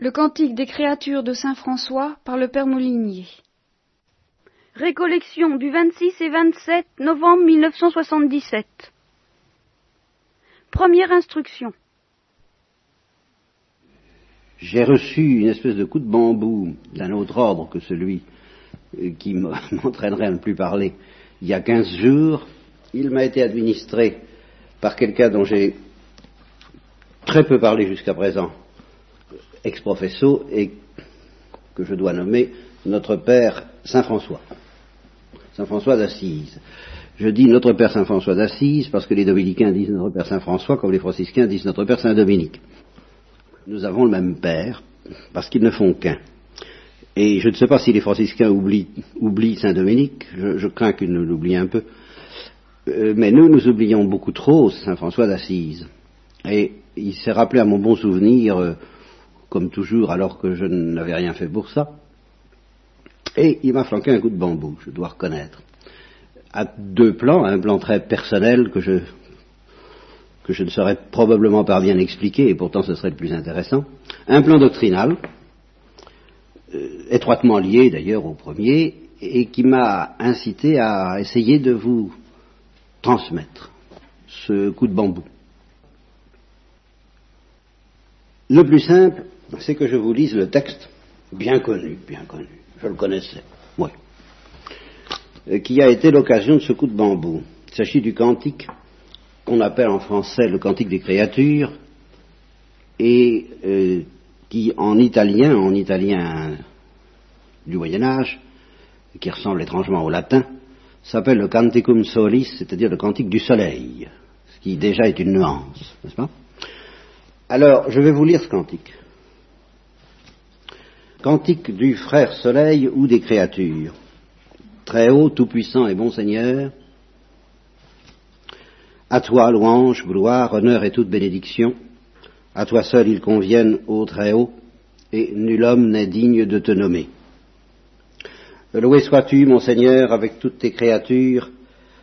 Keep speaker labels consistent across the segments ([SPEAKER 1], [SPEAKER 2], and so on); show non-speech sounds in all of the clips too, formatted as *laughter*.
[SPEAKER 1] Le Cantique des créatures de Saint François par le Père Molinier. Récollection du 26 et 27 novembre 1977. Première instruction.
[SPEAKER 2] J'ai reçu une espèce de coup de bambou d'un autre ordre que celui euh, qui *laughs* m'entraînerait à ne plus parler il y a quinze jours. Il m'a été administré par quelqu'un dont j'ai très peu parlé jusqu'à présent, ex-professo, et que je dois nommer notre Père Saint François. Saint François d'Assise. Je dis notre Père Saint François d'Assise parce que les dominicains disent notre Père Saint François comme les franciscains disent notre Père Saint Dominique. Nous avons le même Père parce qu'ils ne font qu'un. Et je ne sais pas si les franciscains oublient, Saint Dominique, je, crains qu'ils nous l'oublient un peu, euh, mais nous, nous oublions beaucoup trop Saint François d'Assise. Et il s'est rappelé à mon bon souvenir, euh, comme toujours, alors que je n'avais rien fait pour ça. Et il m'a flanqué un coup de bambou, je dois reconnaître. À deux plans, un plan très personnel que je, que je ne saurais probablement pas bien expliquer, et pourtant ce serait le plus intéressant. Un plan doctrinal, euh, étroitement lié d'ailleurs au premier, et qui m'a incité à essayer de vous transmettre ce coup de bambou. Le plus simple, c'est que je vous lise le texte, bien connu, bien connu, je le connaissais, oui, euh, qui a été l'occasion de ce coup de bambou. Il s'agit du cantique qu'on appelle en français le cantique des créatures, et euh, qui en italien, en italien du Moyen Âge, qui ressemble étrangement au latin, s'appelle le canticum solis, c'est-à-dire le cantique du soleil, ce qui déjà est une nuance, n'est-ce pas? Alors, je vais vous lire ce cantique. Cantique du frère soleil ou des créatures. Très haut, tout-puissant et bon Seigneur, à toi louange, gloire, honneur et toute bénédiction. À toi seul ils conviennent, ô très haut, et nul homme n'est digne de te nommer. Loué sois-tu, mon Seigneur, avec toutes tes créatures,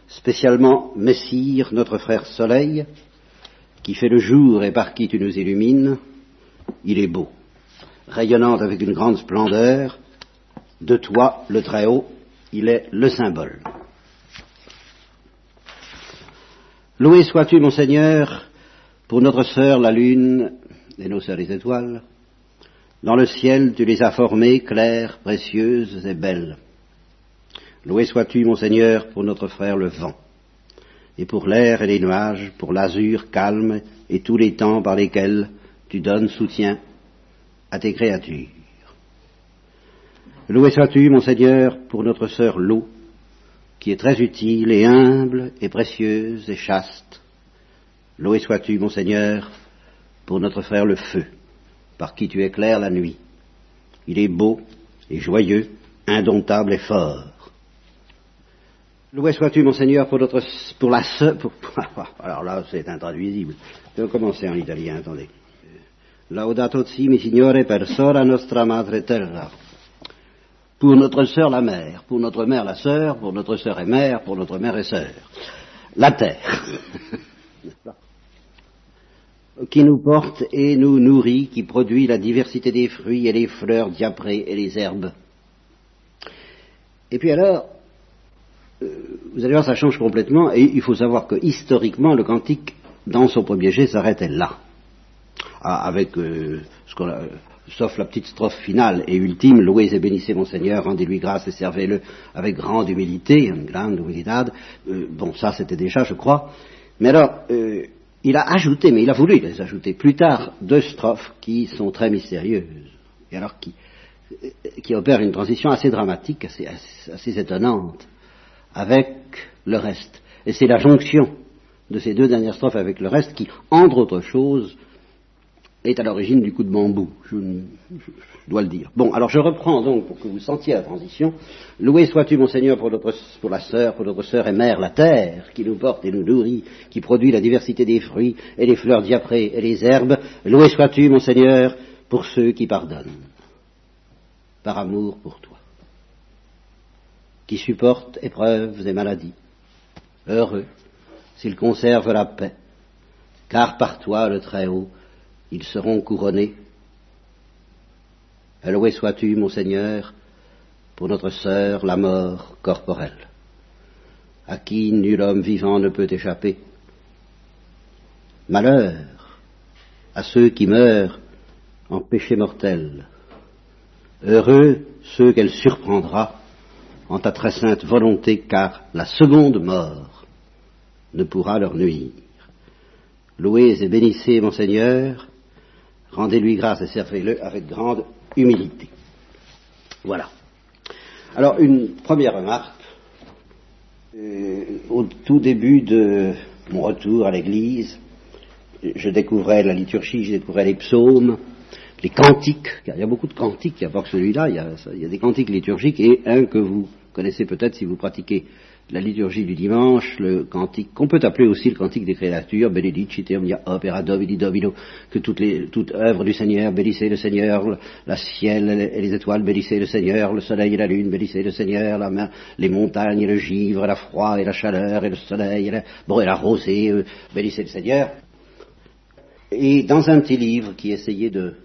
[SPEAKER 2] spécialement Messire, notre frère Soleil, qui fait le jour et par qui tu nous illumines, il est beau, rayonnant avec une grande splendeur, de toi, le Très-Haut, il est le symbole. Loué sois-tu, mon Seigneur, pour notre sœur la lune et nos sœurs les étoiles. Dans le ciel, tu les as formées claires, précieuses et belles. Loué sois-tu, mon Seigneur, pour notre frère le vent et pour l'air et les nuages, pour l'azur calme et tous les temps par lesquels tu donnes soutien à tes créatures. Loué sois-tu, mon Seigneur, pour notre sœur l'eau, qui est très utile et humble et précieuse et chaste. Loué sois-tu, mon Seigneur, pour notre frère le feu, par qui tu éclaires la nuit. Il est beau et joyeux, indomptable et fort. Loué sois-tu, mon Seigneur, pour, notre, pour la sœur. *laughs* alors là, c'est intraduisible. Je vais commencer en italien, attendez. Laudato si, mi Signore, per sora nostra madre terra. Pour notre sœur, la mère. Pour notre mère, la sœur. Pour notre sœur et mère. Pour notre mère et sœur. La terre. *laughs* qui nous porte et nous nourrit, qui produit la diversité des fruits et les fleurs diaprées et les herbes. Et puis alors, euh, vous allez voir, ça change complètement, et il faut savoir que historiquement, le cantique, dans son premier jet, s'arrêtait là. Ah, avec euh, sauf la petite strophe finale et ultime, louez et bénissez mon Seigneur, rendez-lui grâce et servez-le avec grande humilité, une grande humilité. Euh, bon, ça c'était déjà, je crois. Mais alors, il a ajouté, mais il a voulu les ajouter plus tard, deux strophes qui sont très mystérieuses, et alors qui, qui opèrent une transition assez dramatique, assez étonnante avec le reste. Et c'est la jonction de ces deux dernières strophes avec le reste qui, entre autres choses, est à l'origine du coup de bambou, je, dois le dire. Bon, alors je reprends donc pour que vous sentiez la transition. Loué sois-tu, mon Seigneur, pour, la sœur, pour notre sœur et mère, la terre, qui nous porte et nous nourrit, qui produit la diversité des fruits et les fleurs diaprées et les herbes. Loué sois-tu, mon Seigneur, pour ceux qui pardonnent, par amour pour toi qui supportent épreuves et maladies. Heureux s'ils conservent la paix, car par toi, le Très-Haut, ils seront couronnés. Loué sois-tu, mon Seigneur, pour notre sœur, la mort corporelle, à qui nul homme vivant ne peut échapper. Malheur à ceux qui meurent en péché mortel. Heureux ceux qu'elle surprendra en ta très sainte volonté, car la seconde mort ne pourra leur nuire. Louez et bénissez mon Seigneur, rendez-lui grâce et servez-le avec grande humilité. Voilà. Alors, une première remarque. Euh, au tout début de mon retour à l'Église, je découvrais la liturgie, je découvrais les psaumes, les cantiques. Il y a beaucoup de cantiques, il a pas que celui-là, il, il y a des cantiques liturgiques et un que vous connaissez peut-être si vous pratiquez la liturgie du dimanche, le cantique, qu'on peut appeler aussi le cantique des créatures, Benedicite omnia opera Dovidi Domino, que toutes les, toute œuvre du Seigneur, bénissez le Seigneur, la ciel et les étoiles, bénissez le Seigneur, le soleil et la lune, bénissez le Seigneur, la les montagnes et le givre, la froid et la chaleur et le soleil, et la, bon, et la rosée, euh, bénissez le Seigneur. Et dans un petit livre qui essayait de,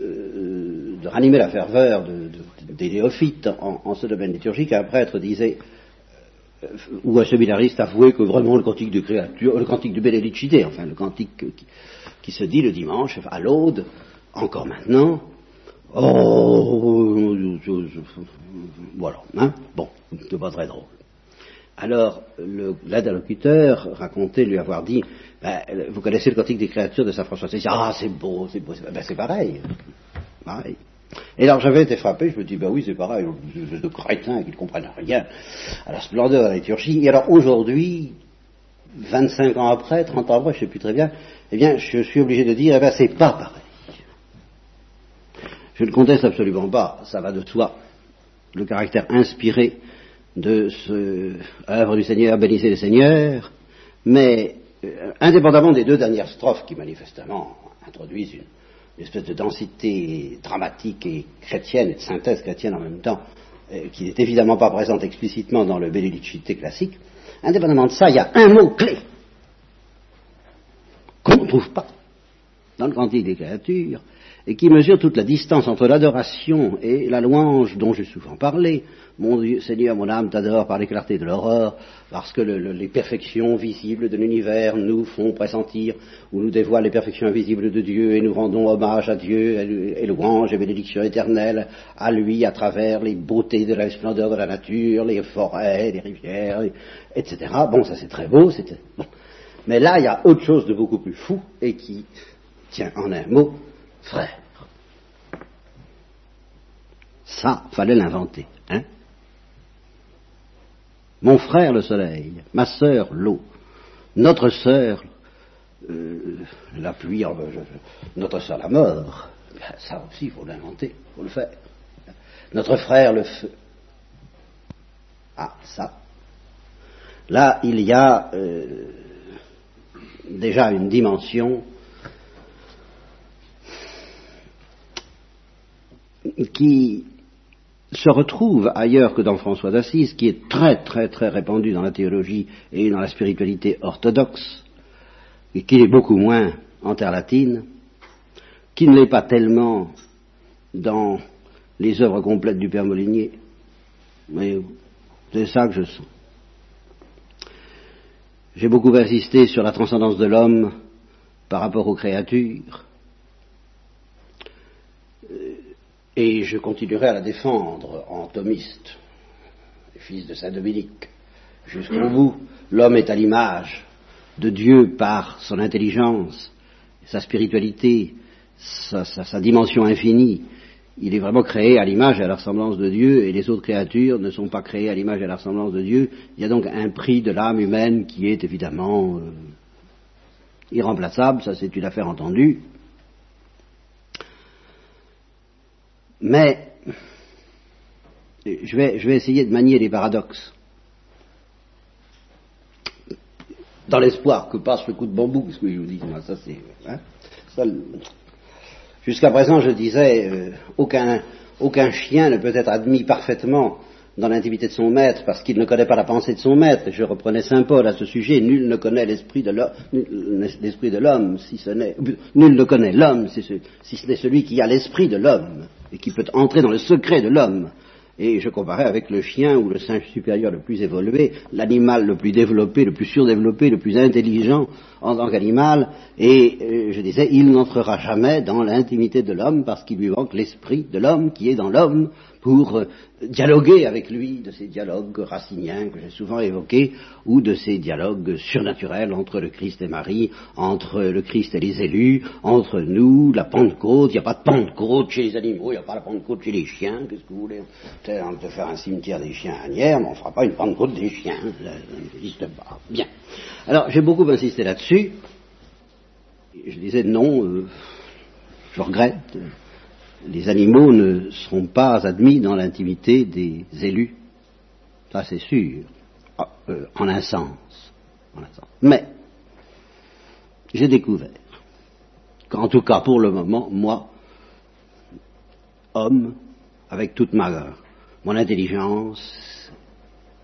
[SPEAKER 2] euh, de ranimer la ferveur de, des néophytes en, ce domaine liturgique, un prêtre disait ou un séminariste avouait que vraiment le cantique de créature, le cantique de Bénédicite, enfin le cantique qui, qui, se dit le dimanche à l'aude, encore maintenant, oh, voilà, hein, bon, c'est pas très drôle. Alors, l'interlocuteur racontait lui avoir dit, ben, vous connaissez le cantique des créatures de Saint François Ah, c'est beau, c'est beau, ben, c'est pareil, pareil. Et alors j'avais été frappé, je me dis, ben oui, c'est pareil, de crétins qui ne comprennent rien à la splendeur de la liturgie. Et alors aujourd'hui, 25 ans après, 30 ans après, je ne sais plus très bien, eh bien, je suis obligé de dire, eh ben, c'est pas pareil. Je ne conteste absolument pas, ça va de soi, le caractère inspiré de ce œuvre du Seigneur, bénissez le Seigneur, mais euh, indépendamment des deux dernières strophes qui manifestement introduisent une, une espèce de densité dramatique et chrétienne et de synthèse chrétienne en même temps, euh, qui n'est évidemment pas présente explicitement dans le Benedicite classique, indépendamment de ça, il y a un mot clé qu'on ne trouve pas dans le Cantique des créatures et qui mesure toute la distance entre l'adoration et la louange dont j'ai souvent parlé. Mon Dieu, Seigneur, mon âme t'adore par les clartés de l'aurore, parce que le, les perfections visibles de l'univers nous font pressentir, ou nous dévoilent les perfections invisibles de Dieu, et nous rendons hommage à Dieu, et louange et bénédiction éternelle à lui à travers les beautés de la splendeur de la nature, les forêts, les rivières, etc. Bon, ça c'est très beau, c'était bon. Mais là, il y a autre chose de beaucoup plus fou, et qui tient en un mot, frère. Ça, fallait l'inventer, hein Mon frère le soleil, ma sœur l'eau, notre sœur euh, la pluie, euh, notre sœur la mort. Ben, ça aussi, il faut l'inventer, il faut le faire. Notre frère le feu. Ah, ça. Là, il y a euh, déjà une dimension qui se retrouve ailleurs que dans François d'Assise, qui est très très très répandu dans la théologie et dans la spiritualité orthodoxe, et qui est beaucoup moins en terre latine, qui ne l'est pas tellement dans les œuvres complètes du Père Molinier. Mais c'est ça que je sens. J'ai beaucoup insisté sur la transcendance de l'homme par rapport aux créatures. Et je continuerai à la défendre en thomiste, fils de Saint Dominique. Jusqu'au bout, l'homme est à l'image de Dieu par son intelligence, sa spiritualité, sa, sa, sa, dimension infinie. Il est vraiment créé à l'image et à la ressemblance de Dieu, et les autres créatures ne sont pas créées à l'image et à la ressemblance de Dieu. Il y a donc un prix de l'âme humaine qui est évidemment euh, irremplaçable, ça c'est une affaire entendue. Mais je vais, je vais essayer de manier les paradoxes. Dans l'espoir que passe le coup de bambou, ce que je vous dis, ça c'est. Hein, Jusqu'à présent, je disais, euh, aucun chien ne peut être admis parfaitement dans l'intimité de son maître parce qu'il ne connaît pas la pensée de son maître. Je reprenais Saint Paul à ce sujet. Nul ne connaît l'esprit de l'homme, si ce n'est nul ne connaît l'homme, si ce n'est celui qui a l'esprit de l'homme et qui peut entrer dans le secret de l'homme. Et je comparais avec le chien ou le singe supérieur le plus évolué, l'animal le plus développé, le plus surdéveloppé, le plus intelligent en tant qu'animal, et euh, je disais, il n'entrera jamais dans l'intimité de l'homme parce qu'il lui manque l'esprit de l'homme qui est dans l'homme pour euh, dialoguer avec lui de ces dialogues raciniens que j'ai souvent évoqués, ou de ces dialogues surnaturels entre le Christ et Marie, entre le Christ et les élus, entre nous, la Pentecôte. Il n'y a pas de Pentecôte chez les animaux, il n'y a pas de Pentecôte chez les chiens. Qu'est-ce que vous voulez? On peut faire un cimetière des chiens à Nières, mais on ne fera pas une Pentecôte des chiens. Ça n'existe pas. Bien. Alors, j'ai beaucoup insisté là-dessus. Je disais non, euh, je regrette les animaux ne seront pas admis dans l'intimité des élus. Ça, c'est sûr, ah, euh, en, un sens. Mais, j'ai découvert qu'en tout cas, pour le moment, moi, homme, avec toute ma, mon intelligence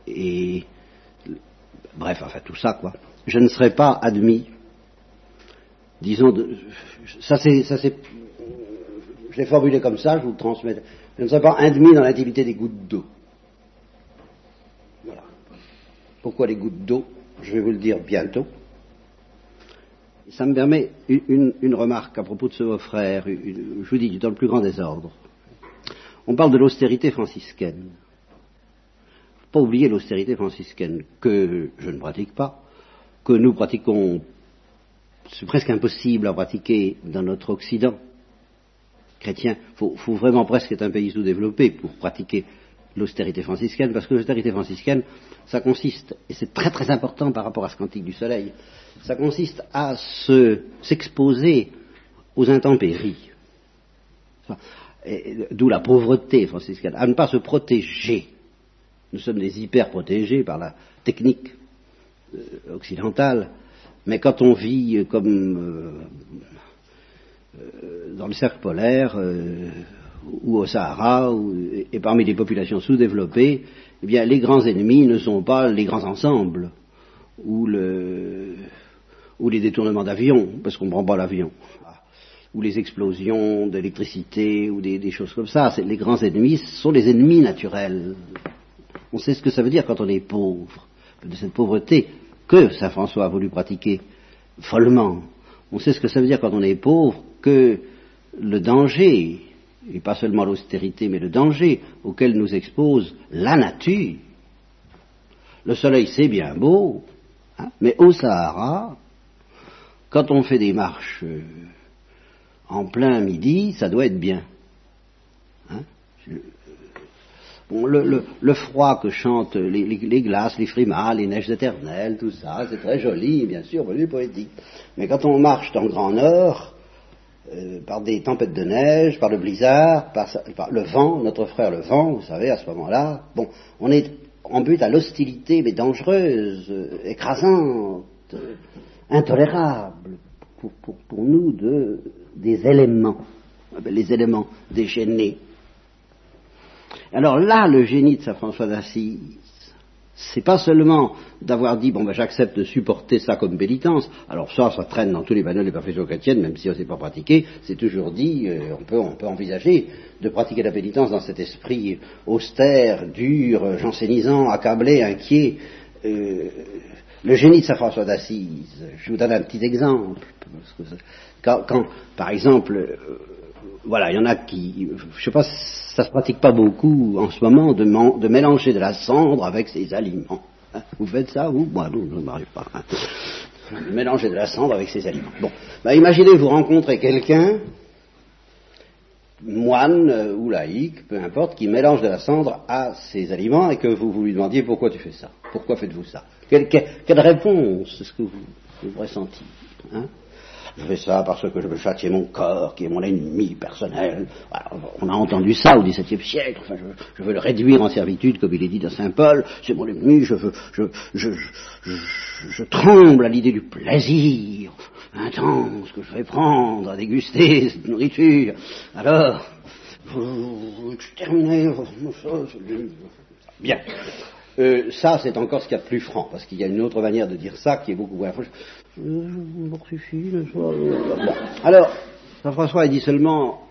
[SPEAKER 2] et, bref, enfin tout ça, quoi, je ne serai pas admis, disons, de, ça c'est l'ai formulé comme ça, je vous le transmets. Je ne serai pas indemni dans l'intimité des gouttes d'eau. Voilà. Pourquoi les gouttes d'eau Je vais vous le dire bientôt. Ça me permet une, remarque à propos de ce beau frère, je vous dis, dans le plus grand désordre. On parle de l'austérité franciscaine. Pas oublier l'austérité franciscaine, que je ne pratique pas, que nous pratiquons, c'est presque impossible à pratiquer dans notre Occident chrétien, il faut, vraiment presque être un pays sous-développé pour pratiquer l'austérité franciscaine, parce que l'austérité franciscaine, ça consiste, et c'est très très important par rapport à ce cantique du soleil, ça consiste à s'exposer aux intempéries. D'où la pauvreté franciscaine, à ne pas se protéger. Nous sommes des hyper protégés par la technique euh, occidentale, mais quand on vit comme euh, dans le cercle polaire euh, ou au Sahara et parmi les populations sous-développées, eh bien, les grands ennemis ne sont pas les grands ensembles ou, le, ou les détournements d'avions, parce qu'on ne prend pas l'avion, ou les explosions d'électricité ou des, des, choses comme ça. Les grands ennemis sont les ennemis naturels. On sait ce que ça veut dire quand on est pauvre, de cette pauvreté que Saint François a voulu pratiquer follement. On sait ce que ça veut dire quand on est pauvre, que le danger, et pas seulement l'austérité, mais le danger auquel nous expose la nature, le soleil c'est bien beau, hein, mais au Sahara, quand on fait des marches euh, en plein midi, ça doit être bien. Hein. le, froid que chantent les, glaces, les frimas, les neiges éternelles, tout ça, c'est très joli, bien sûr, c'est poétique. Mais quand on marche dans le Grand Nord, euh, par des tempêtes de neige, par le blizzard, par, le vent, notre frère le vent, vous savez, à ce moment-là. Bon, on est en but à l'hostilité, mais dangereuse, euh, écrasante, euh, intolérable pour, nous de, des éléments, les éléments déchaînés. Alors là, le génie de Saint François d'Assise, c'est pas seulement d'avoir dit bon ben j'accepte de supporter ça comme pénitence. Alors ça, ça traîne dans tous les manuels des professions chrétiennes, même si on ne sait pas pratiqué. C'est toujours dit, euh, on, peut, on peut envisager de pratiquer la pénitence dans cet esprit austère, dur, jansénisant, accablé, inquiet. Euh, le génie de Saint François d'Assise. Je vous donne un petit exemple. Quand, quand par exemple, euh, voilà, il y en a qui, je sais pas, ça se pratique pas beaucoup en ce moment de, de mélanger de la cendre avec ses aliments. Hein, vous faites ça, vous? Moi, non, je ne m'arrive pas. Hein. Mélanger de la cendre avec ses aliments. Bon, bah, imaginez vous rencontrez quelqu'un, moine ou laïque, peu importe, qui mélange de la cendre à ses aliments et que vous, lui demandiez pourquoi tu fais ça? Pourquoi faites-vous ça? Quelle, réponse est-ce que vous, vous ressentez? Hein? Je fais ça parce que je veux châtier mon corps, qui est mon ennemi personnel. on a entendu ça au XVIIe siècle. Enfin, je, veux le réduire en servitude, comme il est dit dans Saint Paul. C'est mon ennemi. Je, veux, je, je, je tremble à l'idée du plaisir intense que je vais prendre à déguster cette nourriture. Alors, je terminé. Bien. Euh, ça, c'est encore ce qu'il y a de plus franc, parce qu'il y a une autre manière de dire ça qui est beaucoup moins franche. Je, mortifie, bon. Alors, Saint-François a dit seulement,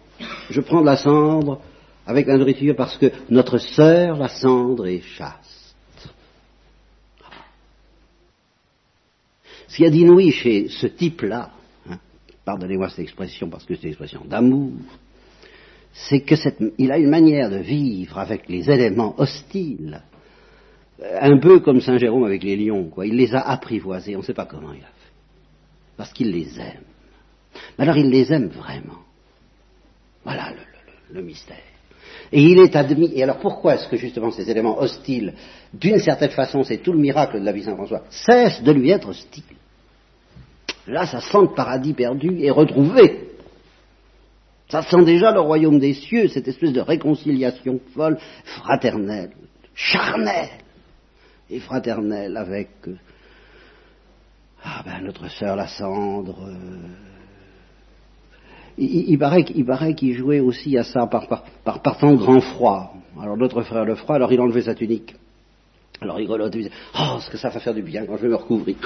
[SPEAKER 2] je prends de la cendre avec la nourriture parce que notre sœur, la cendre, est chaste. Ce qu'il y a d'inouï chez ce type-là, hein, pardonnez-moi cette expression parce que c'est une expression d'amour, c'est qu'il a une manière de vivre avec les éléments hostiles un peu comme Saint Jérôme avec les lions. Il les a apprivoisés, on ne sait pas comment il a fait. Parce qu'il les aime. Mais alors il les aime vraiment. Voilà le, mystère. Et il est admis. Et alors pourquoi est-ce que justement ces éléments hostiles, d'une certaine façon, c'est tout le miracle de la vie Saint François, cessent de lui être hostiles? Là, ça sent le paradis perdu et retrouvé. Ça sent déjà le royaume des cieux, cette espèce de réconciliation folle, fraternelle, charnelle et fraternelle avec euh, ah ben, notre sœur la cendre. Euh. il, paraît, qu'il jouait aussi à ça par, par, par, temps grand froid. Alors notre frère le froid, alors il enlevait sa tunique. Alors il grelottait, il disait Oh, ce que ça va faire du bien quand je vais me recouvrir.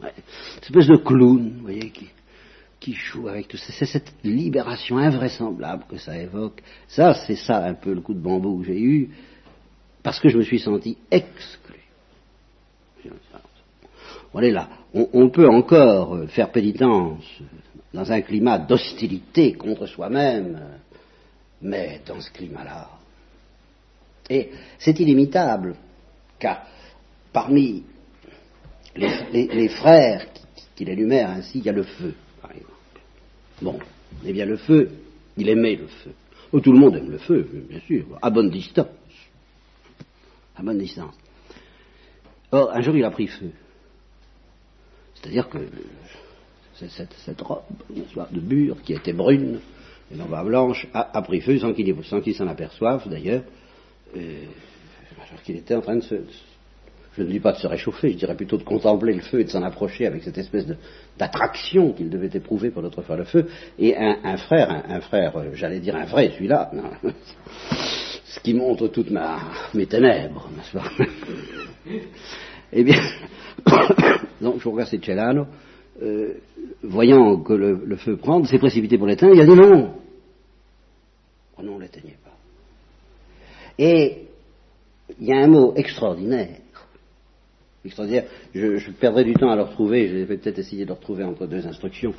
[SPEAKER 2] Ouais. Une espèce de clown, vous voyez, qui, qui joue avec tout ça. C'est cette libération invraisemblable que ça évoque. Ça, c'est ça un peu le coup de bambou que j'ai eu parce que je me suis senti exclu. On. On, peut encore faire pénitence dans un climat d'hostilité contre soi-même, mais dans ce climat-là. Et c'est illimitable, car parmi les, frères qu'il énumère ainsi, il y a le feu, par exemple. Bon, eh bien le feu, il aimait le feu. Oh, tout le monde aime le feu, bien sûr, à bonne distance à bonne distance. Or, un jour, il a pris feu. C'est-à-dire que cette, robe de bure qui était brune, et non pas blanche, a, pris feu sans qu'il s'en aperçoive d'ailleurs, alors qu'il était en train de se, je ne dis pas de se réchauffer, je dirais plutôt de contempler le feu et de s'en approcher avec cette espèce d'attraction qu'il devait éprouver pour notre frère le feu. Et un, frère, un, frère, euh, j'allais dire un vrai, celui-là, *laughs* ce qui montre toutes mes ténèbres, n'est-ce pas? Eh bien, *coughs* donc je regarde Celano, euh, voyant que le, feu prend, s'est précipité pour l'éteindre, il a dit non. Oh non, on l'éteignait pas. Et il y a un mot extraordinaire extraordinaire. Je, je, perdrai du temps à le retrouver, je vais peut-être essayer de le retrouver entre deux instructions.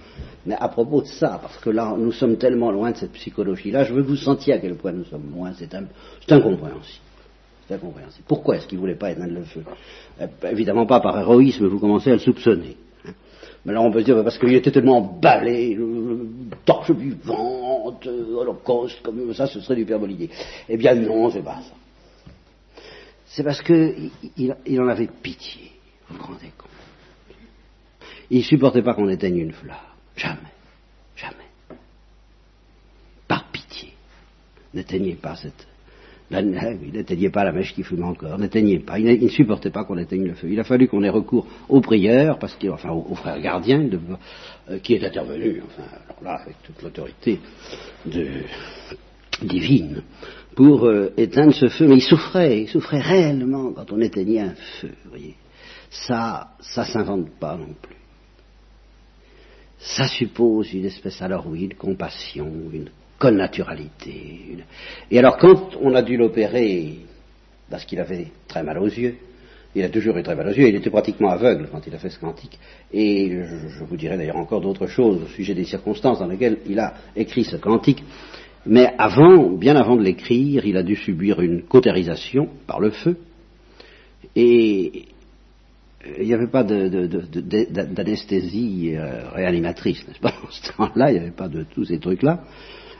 [SPEAKER 2] Mais à propos de ça, parce que là, nous sommes tellement loin de cette psychologie-là, je veux vous sentir à quel point nous sommes loin, c'est incompréhensible. Pourquoi est-ce qu'il ne voulait pas éteindre le feu euh, Évidemment pas par héroïsme, vous commencez à le soupçonner. Hein. Mais là, on peut se dire, parce qu'il était tellement emballé, torche vivante, holocauste, comme ça, ce serait du père Eh bien non, c'est pas ça c'est parce qu'il il, en avait pitié, vous vous rendez compte. Il ne supportait pas qu'on éteigne une flamme. Jamais. Jamais. Par pitié. N'éteignez pas cette. N'éteignez pas la mèche qui fume encore, n'éteignez pas. Il, ne supportait pas qu'on éteigne le feu. Il a fallu qu'on ait recours aux prières, parce qu'il, enfin, au, frère gardien, euh, qui est intervenu, enfin, alors là, avec toute l'autorité divine, pour euh, éteindre ce feu, mais il souffrait, il souffrait réellement quand on éteignait un feu, vous voyez. Ça, ça s'invente pas non plus. Ça suppose une espèce, alors oui, de compassion, une connaturalité. Et alors quand on a dû l'opérer, parce qu'il avait très mal aux yeux, il a toujours eu très mal aux yeux, il était pratiquement aveugle quand il a fait ce cantique. Et je, vous dirai d'ailleurs encore d'autres choses au sujet des circonstances dans lesquelles il a écrit ce cantique. Mais avant, bien avant de l'écrire, il a dû subir une cautérisation par le feu. Et il n'y avait pas d'anesthésie euh, réanimatrice, n'est-ce pas *laughs* En ce temps-là, il n'y avait pas de tous ces trucs-là.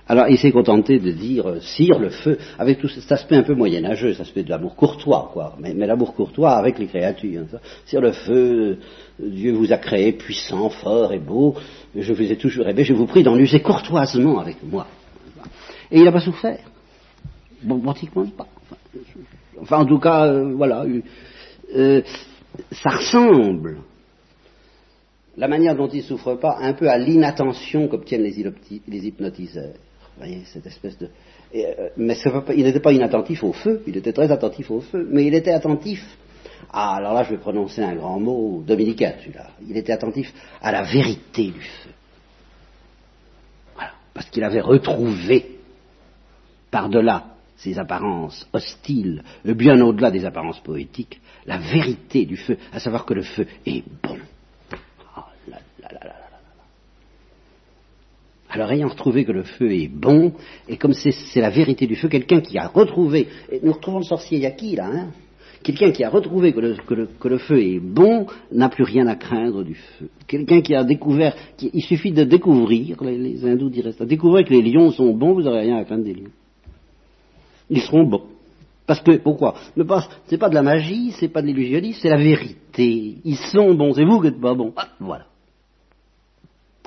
[SPEAKER 2] Alors il s'est contenté de dire euh, cire le feu, avec tout cet aspect un peu moyenâgeux, cet aspect de l'amour courtois, quoi, mais, l'amour courtois avec les créatures. Cire le feu, Dieu vous a créé puissant, fort et beau, je vous ai toujours aimé, je vous prie d'en user courtoisement avec moi. Et il n'a pas souffert. Bon, pratiquement pas. Enfin, en tout cas, euh, voilà. Euh, ça ressemble, la manière dont il ne souffre pas, un peu à l'inattention qu'obtiennent les, hypnotiseurs. Voyez, cette espèce de. Euh, mais il n'était pas inattentif au feu, il était très attentif au feu, mais il était attentif. Ah, alors là, je vais prononcer un grand mot dominicain, celui-là. Il était attentif à la vérité du feu. Voilà. Parce qu'il avait retrouvé, par-delà ces apparences hostiles, bien au-delà des apparences poétiques, la vérité du feu, à savoir que le feu est bon. Alors ayant retrouvé que le feu est bon, et comme c'est la vérité du feu, quelqu'un qui a retrouvé, et nous retrouvons le sorcier Yaki là, hein, quelqu'un qui a retrouvé que le, feu est bon n'a plus rien à craindre du feu. Quelqu'un qui a découvert, il suffit de découvrir, les, hindous diraient ça, découvrir que les lions sont bons, vous n'aurez rien à craindre des lions. Ils seront bons. Parce que, pourquoi? Ce n'est pas de la magie, c'est pas de l'illusionnisme, c'est la vérité. Ils sont bons, c'est vous qui n'êtes pas bons. Ah, voilà.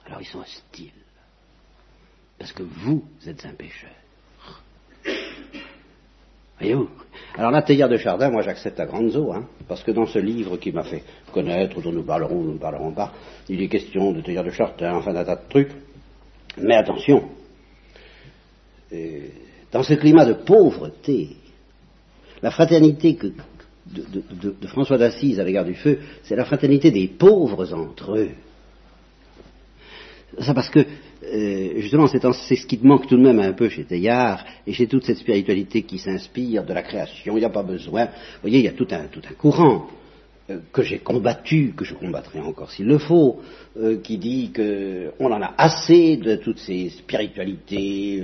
[SPEAKER 2] Alors ils sont hostiles. Parce que vous êtes un pécheur. Voyez-vous? Alors la théière de Chardin, moi j'accepte à grande eaux, hein, parce que dans ce livre qui m'a fait connaître, dont nous parlerons ou nous ne parlerons pas, il est question de théière de Chardin, enfin d'un tas de trucs. Mais attention, dans ce climat de pauvreté, la fraternité de, François d'Assise à l'égard du feu, c'est la fraternité des pauvres entre eux. Ça parce que euh, justement, c'est ce qui manque tout de même un peu chez Teilhard et chez toute cette spiritualité qui s'inspire de la création. Il n'y a pas besoin. Vous voyez, il y a tout un, tout un courant euh, que j'ai combattu, que je combattrai encore s'il le faut, euh, qui dit qu'on en a assez de toutes ces spiritualités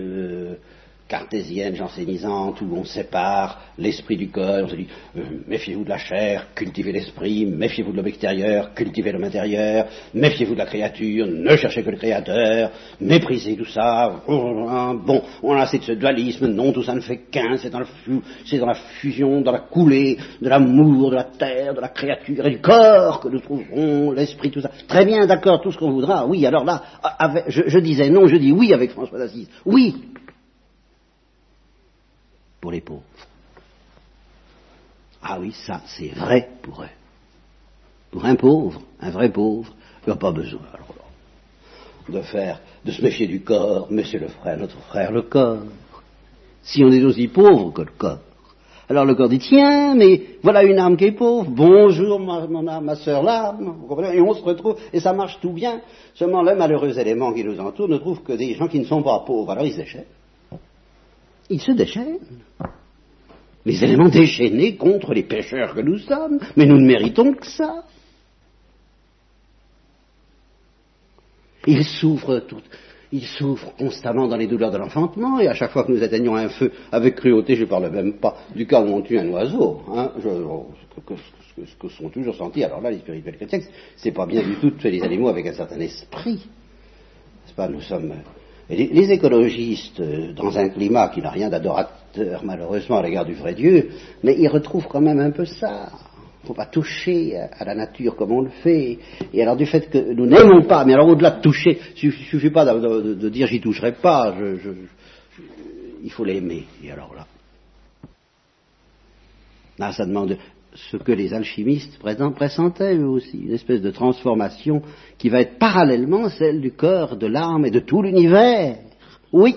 [SPEAKER 2] cartésienne, jansénisante, où on sépare l'esprit du corps, on se dit euh, méfiez-vous de la chair, cultivez l'esprit, méfiez-vous de l'homme extérieur, cultivez l'homme intérieur, méfiez-vous de la créature, ne cherchez que le créateur, méprisez tout ça, bon, on a assez de ce dualisme, non, tout ça ne fait qu'un, c'est dans, dans la fusion, dans la coulée de l'amour, de la terre, de la créature et du corps que nous trouverons l'esprit, tout ça. Très bien, d'accord, tout ce qu'on voudra, oui, alors là, je, je disais non, je dis oui avec François d'Assise, oui, les pauvres. Ah oui, ça, c'est vrai pour eux. Pour un pauvre, un vrai pauvre, il n'a pas besoin de faire, de se méfier du corps, c'est le frère, notre frère, le corps. Si on est aussi pauvre que le corps. Alors le corps dit, tiens, mais voilà une âme qui est pauvre, bonjour ma, ma, ma soeur l'âme, et on se retrouve, et ça marche tout bien. Seulement le malheureux élément qui nous entoure ne trouve que des gens qui ne sont pas pauvres, alors ils se Ils se déchaînent les éléments déchaînés contre les pécheurs que nous sommes, mais nous ne méritons que ça. Ils souffrent, tout, ils souffrent constamment dans les douleurs de l'enfantement, et à chaque fois que nous atteignons un feu avec cruauté, je ne parle même pas du cas où on tue un oiseau, hein, ce que sont toujours sentis, alors là, les spirituels chrétiens, c'est pas bien du tout de tuer les animaux avec un certain esprit. Pas, nous sommes les, écologistes, euh, dans un climat qui n'a rien d'adorateur malheureusement à l'égard du vrai Dieu, mais ils retrouvent quand même un peu ça. Il ne faut pas toucher à, la nature comme on le fait. Et alors du fait que nous n'aimons pas, mais alors au-delà de toucher, il ne suffit pas de, dire j'y toucherai pas, il faut l'aimer. Et alors là, là ça demande ce que les alchimistes pressentaient eux aussi, une espèce de transformation qui va être parallèlement celle du corps, de l'âme et de tout l'univers. Oui,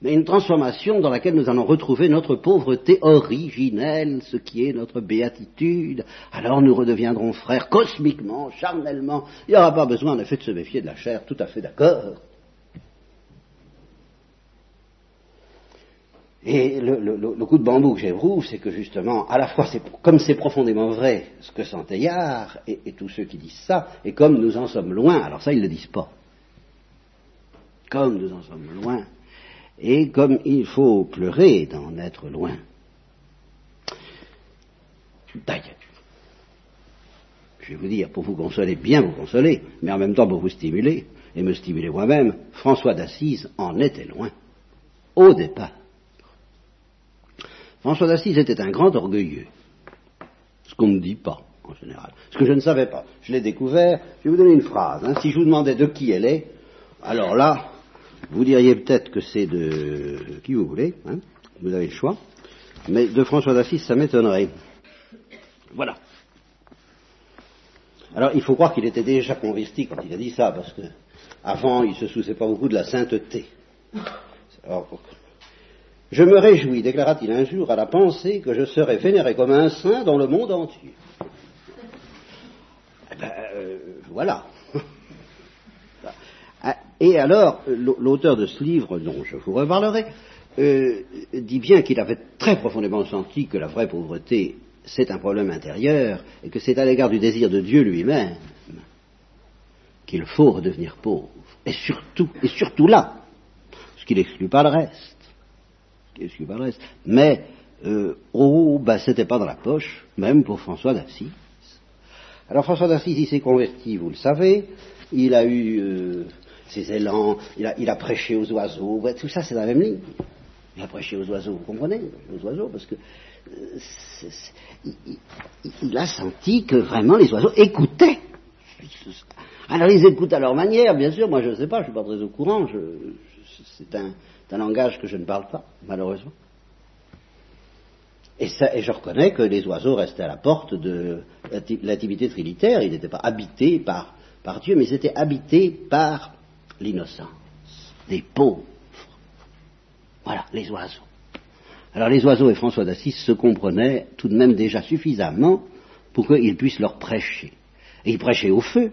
[SPEAKER 2] mais une transformation dans laquelle nous allons retrouver notre pauvreté originelle, ce qui est notre béatitude. Alors nous redeviendrons frères cosmiquement, charnellement. Il n'y aura pas besoin en effet de se méfier de la chair, tout à fait d'accord. Et le, coup de bambou que j'éprouve, c'est que justement, à la fois, comme c'est profondément vrai ce que sent Teilhard et, tous ceux qui disent ça, et comme nous en sommes loin, alors ça ils ne le disent pas, comme nous en sommes loin, et comme il faut pleurer d'en être loin. D'ailleurs, je vais vous dire, pour vous consoler, bien vous consoler, mais en même temps pour vous stimuler, et me stimuler moi-même, François d'Assise en était loin, au départ. François d'Assise était un grand orgueilleux, ce qu'on ne dit pas en général, ce que je ne savais pas. Je l'ai découvert, je vais vous donner une phrase. Hein. Si je vous demandais de qui elle est, alors là, vous diriez peut-être que c'est de qui vous voulez, hein. vous avez le choix, mais de François d'Assise, ça m'étonnerait. Voilà. Alors il faut croire qu'il était déjà converti quand il a dit ça, parce que avant il se souciait pas beaucoup de la sainteté. Je me réjouis, déclara-t-il un jour, à la pensée que je serais vénéré comme un saint dans le monde entier. Eh ben, euh, voilà. *laughs* Ah, et alors, l'auteur de ce livre, dont je vous reparlerai, euh, dit bien qu'il avait très profondément senti que la vraie pauvreté, c'est un problème intérieur, et que c'est à l'égard du désir de Dieu lui-même qu'il faut redevenir pauvre. Et surtout, et surtout là, ce qui n'exclut pas le reste. Mais, euh, oh, ben, c'était pas dans la poche, même pour François d'Assise. Alors François d'Assise, il s'est converti, vous le savez, il a eu euh, ses élans, il a, il prêché aux oiseaux, tout ça c'est dans la même ligne. Il a prêché aux oiseaux, vous comprenez Aux oiseaux, parce que euh, il, a senti que vraiment les oiseaux écoutaient. Alors ils écoutent à leur manière, bien sûr, moi je ne sais pas, je ne suis pas très au courant, c'est un, langage que je ne parle pas, malheureusement. Et, je reconnais que les oiseaux restaient à la porte de l'intimité trinitaire, ils n'étaient pas habités par, Dieu, mais ils étaient habités par l'innocence des pauvres voilà, les oiseaux. Alors les oiseaux et François d'Assise se comprenaient tout de même déjà suffisamment pour qu'ils puissent leur prêcher. Et ils prêchaient au feu.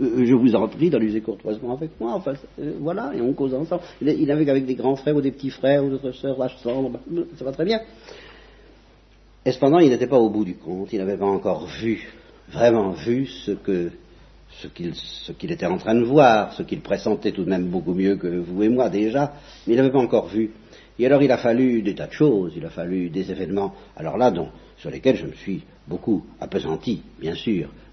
[SPEAKER 2] Euh, je vous en prie d'aller courtoisement avec moi. Enfin, euh, voilà, et on cause ensemble. Il n'avait qu'avec des grands frères ou des petits frères ou d'autres sœurs, ça va très bien. Et cependant, il n'était pas au bout du compte. Il n'avait pas encore vu, vraiment vu ce qu'il était en train de voir, ce qu'il pressentait tout de même beaucoup mieux que vous et moi déjà, mais il n'avait pas encore vu. Et alors il a fallu des tas de choses, il a fallu des événements, alors là, donc, sur lesquels je me suis beaucoup appesanti, bien sûr, euh,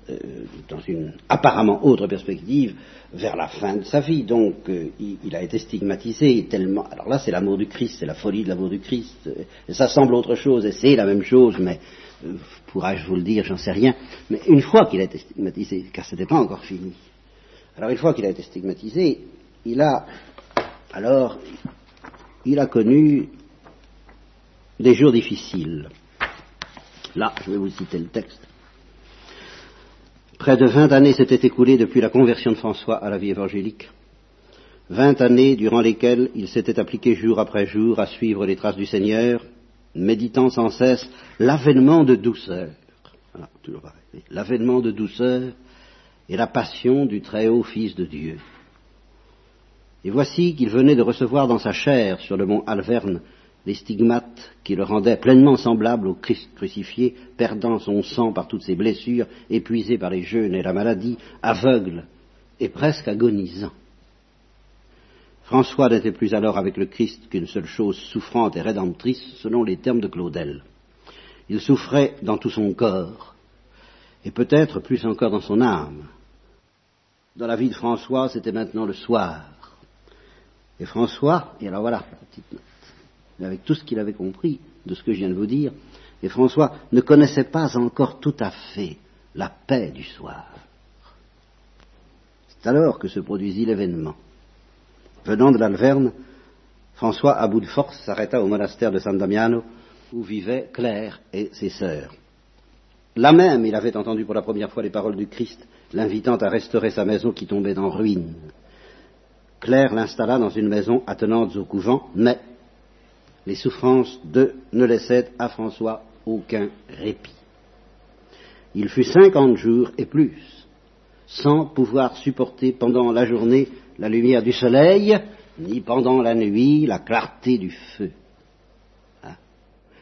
[SPEAKER 2] dans une apparemment autre perspective, vers la fin de sa vie. Donc euh, il, a été stigmatisé tellement. Alors là, c'est l'amour du Christ, c'est la folie de l'amour du Christ. Et ça semble autre chose, et c'est la même chose, mais euh, pourrais-je vous le dire, j'en sais rien. Mais une fois qu'il a été stigmatisé, car ce n'était pas encore fini. Alors une fois qu'il a été stigmatisé, il a alors il a connu des jours difficiles. Là, je vais vous citer le texte. Près de vingt années s'étaient écoulées depuis la conversion de François à la vie évangélique. Vingt années durant lesquelles il s'était appliqué jour après jour à suivre les traces du Seigneur, méditant sans cesse l'avènement de douceur. L'avènement de douceur et la passion du Très-Haut Fils de Dieu. Et voici qu'il venait de recevoir dans sa chair, sur le mont Alverne, les stigmates qui le rendaient pleinement semblable au Christ crucifié, perdant son sang par toutes ses blessures, épuisé par les jeûnes et la maladie, aveugle et presque agonisant. François n'était plus alors avec le Christ qu'une seule chose souffrante et rédemptrice, selon les termes de Claudel. Il souffrait dans tout son corps, et peut-être plus encore dans son âme. Dans la vie de François, c'était maintenant le soir, et François, et alors voilà, petite note, avec tout ce qu'il avait compris de ce que je viens de vous dire, et François ne connaissait pas encore tout à fait la paix du soir. C'est alors que se produisit l'événement. Venant de l'Alverne, François, à bout de force, s'arrêta au monastère de San Damiano, où vivaient Claire et ses sœurs. Là même, il avait entendu pour la première fois les paroles du Christ, l'invitant à restaurer sa maison qui tombait en ruine. Claire l'installa dans une maison attenante au couvent, mais les souffrances de ne laissaient à François aucun répit. Il fut cinquante jours et plus sans pouvoir supporter pendant la journée la lumière du soleil, ni pendant la nuit la clarté du feu. Hein?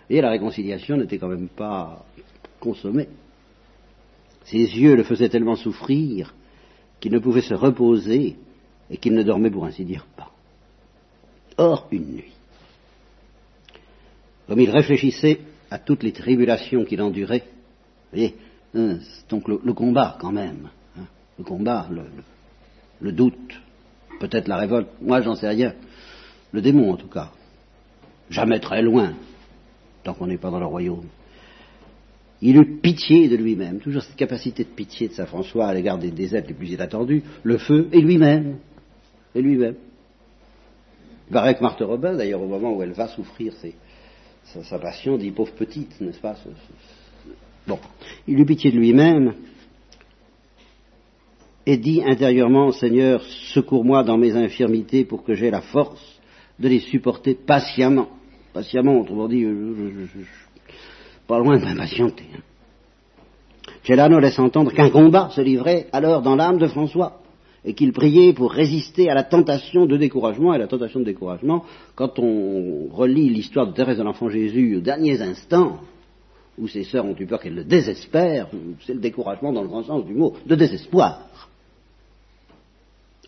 [SPEAKER 2] Et la réconciliation n'était quand même pas consommée. Ses yeux le faisaient tellement souffrir qu'il ne pouvait se reposer et qu'il ne dormait pour ainsi dire pas. Or, une nuit, comme il réfléchissait à toutes les tribulations qu'il endurait, vous voyez, hein, donc le, combat quand même, hein, le combat, le, doute, peut-être la révolte, moi j'en sais rien, le démon en tout cas, jamais très loin, tant qu'on n'est pas dans le royaume. Il eut pitié de lui-même, toujours cette capacité de pitié de Saint François à l'égard des, des êtres les plus inattendus, le feu et lui-même et lui-même. Il paraît Marthe Robin, d'ailleurs, au moment où elle va souffrir sa, passion, dit pauvre petite, n'est-ce pas Bon, il eut pitié de lui-même et dit intérieurement, Seigneur, secours-moi dans mes infirmités pour que j'aie la force de les supporter patiemment. Patiemment, autrement dit, pas loin de m'impatienter. Hein. Celano laisse entendre qu'un combat se livrait alors dans l'âme de François et qu'il priait pour résister à la tentation de découragement. Et la tentation de découragement, quand on relit l'histoire de Thérèse de l'Enfant Jésus aux derniers instants, où ses sœurs ont eu peur qu'elle le désespère, c'est le découragement dans le grand sens du mot, de désespoir.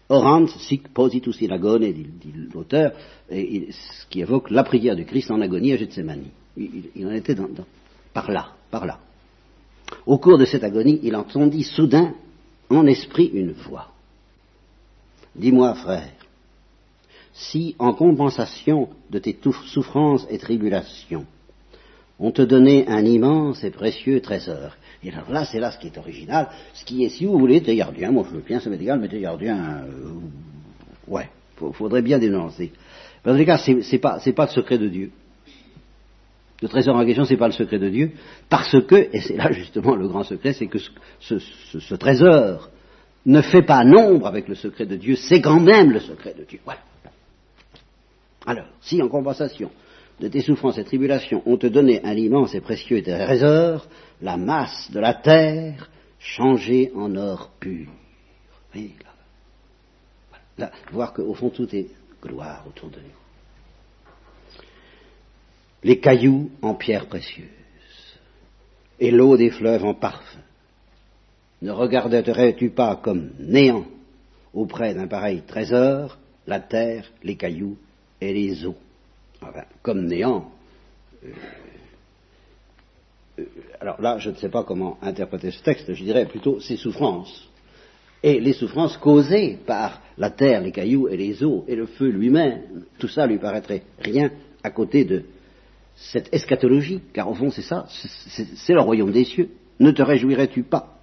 [SPEAKER 2] Orant sic positus in agone, dit, l'auteur, ce qui évoque la prière du Christ en agonie à Gethsemane. Il, en était par là, par là. Au cours de cette agonie, il entendit soudain en esprit une voix. Dis-moi, frère, si en compensation de tes souffrances et tribulations, on te donnait un immense et précieux trésor. Et alors là, c'est là ce qui est original, ce qui est, si vous voulez, théardien, moi je veux bien, ça m'est égal, mais théardien, euh, ouais, faudrait bien dénoncer. Dans tous les cas, c'est pas, pas le secret de Dieu. Le trésor en question, c'est pas le secret de Dieu, parce que, et c'est là justement le grand secret, c'est que ce, trésor ne fait pas nombre avec le secret de Dieu, c'est quand même le secret de Dieu. Voilà. Alors, si en compensation de tes souffrances et tribulations, on te donnait un immense et précieux trésor, la masse de la terre changée en or pur. Oui, là, là, voir qu'au fond tout est gloire autour de nous les cailloux en pierres précieuses et l'eau des fleuves en parfum. Ne regarderais-tu pas comme néant auprès d'un pareil trésor la terre, les cailloux et les eaux? Enfin, Comme néant. Euh, euh, alors là, je ne sais pas comment interpréter ce texte, je dirais plutôt ses souffrances. Et les souffrances causées par la terre, les cailloux et les eaux et le feu lui-même, tout ça lui paraîtrait rien à côté de cette eschatologie, car au fond c'est ça, c'est le royaume des cieux. Ne te réjouirais-tu pas?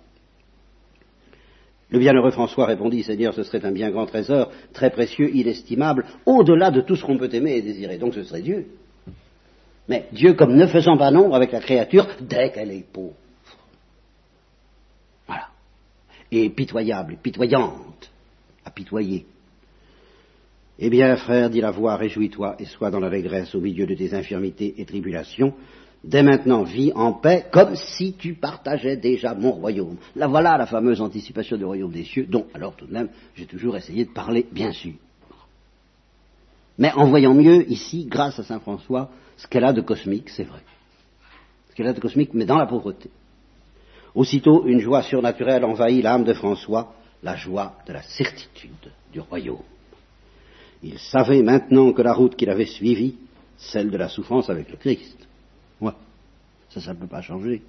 [SPEAKER 2] Le bienheureux François répondit, Seigneur, ce serait un bien grand trésor, très précieux, inestimable, au-delà de tout ce qu'on peut aimer et désirer. Donc ce serait Dieu. Mais Dieu, comme ne faisant pas nombre avec la créature, dès qu'elle est pauvre. Voilà. Et pitoyable, pitoyante, à pitoyer. Eh bien, frère, dit la voix, réjouis-toi et sois dans l'allégresse au milieu de tes infirmités et tribulations. Dès maintenant, vis en paix, comme si tu partageais déjà mon royaume. Là, voilà la fameuse anticipation du royaume des cieux, dont, alors tout de même, j'ai toujours essayé de parler, bien sûr. Mais en voyant mieux, ici, grâce à Saint François, ce qu'elle a de cosmique, c'est vrai. Ce qu'elle a de cosmique, mais dans la pauvreté. Aussitôt, une joie surnaturelle envahit l'âme de François, la joie de la certitude du royaume. Il savait maintenant que la route qu'il avait suivie, celle de la souffrance avec le Christ, ouais, ça, ça ne peut pas changer,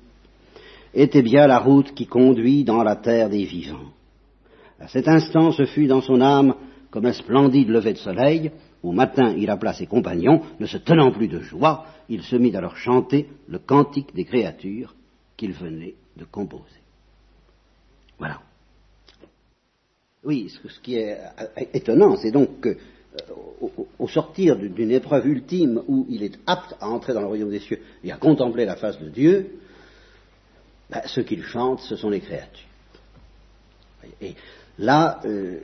[SPEAKER 2] était bien la route qui conduit dans la terre des vivants. À cet instant, ce fut dans son âme comme un splendide lever de soleil. Au matin, il appela ses compagnons, ne se tenant plus de joie, il se mit à leur chanter le cantique des créatures qu'il venait de composer. Voilà. Oui, ce qui est étonnant, c'est donc que au, sortir d'une épreuve ultime où il est apte à entrer dans le royaume des cieux et à contempler la face de Dieu, ben, ce qu'il chante, ce sont les créatures. Et là, euh,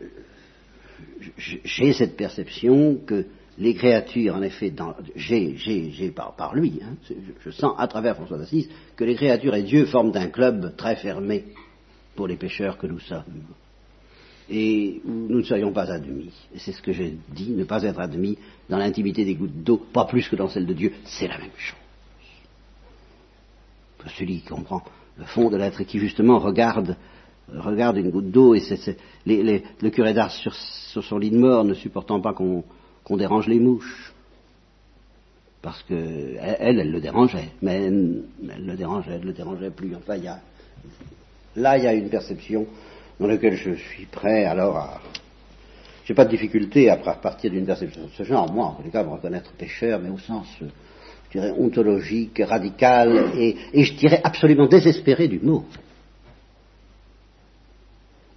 [SPEAKER 2] j'ai cette perception que les créatures, en effet, j'ai par, par, lui, hein, je, sens à travers François d'Assise que les créatures et Dieu forment un club très fermé pour les pécheurs que nous sommes et où nous ne serions pas admis. C'est ce que j'ai dit, ne pas être admis dans l'intimité des gouttes d'eau, pas plus que dans celle de Dieu, c'est la même chose. Celui qui comprend le fond de l'être et qui justement regarde, une goutte d'eau et c'est, le curé d'Ars sur, son lit de mort ne supportant pas qu'on, dérange les mouches. Parce que elle, elle le dérangeait, mais elle, le dérangeait, elle le dérangeait plus. Enfin, là, il y a une perception dans lequel je suis prêt alors à... J'ai pas de difficulté à partir d'une perception de ce genre, moi, en tout cas, me reconnaître pécheur, mais au sens, euh, je dirais, ontologique, radical, et, je dirais absolument désespéré du mot.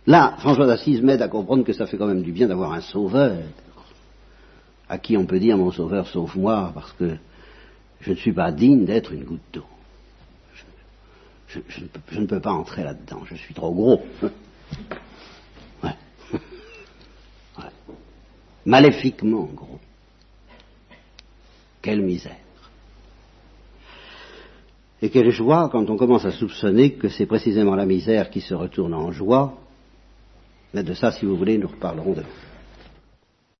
[SPEAKER 2] Là, François d'Assise m'aide à comprendre que ça fait quand même du bien d'avoir un sauveur, à qui on peut dire mon sauveur sauve-moi, parce que je ne suis pas digne d'être une goutte d'eau. Je, ne peux pas entrer là-dedans, je suis trop gros. *laughs* Maléfiquement gros. quelle misère. Et quelle joie quand on commence à soupçonner que c'est précisément la misère qui se retourne en joie. Mais de ça, si vous voulez, nous reparlerons demain.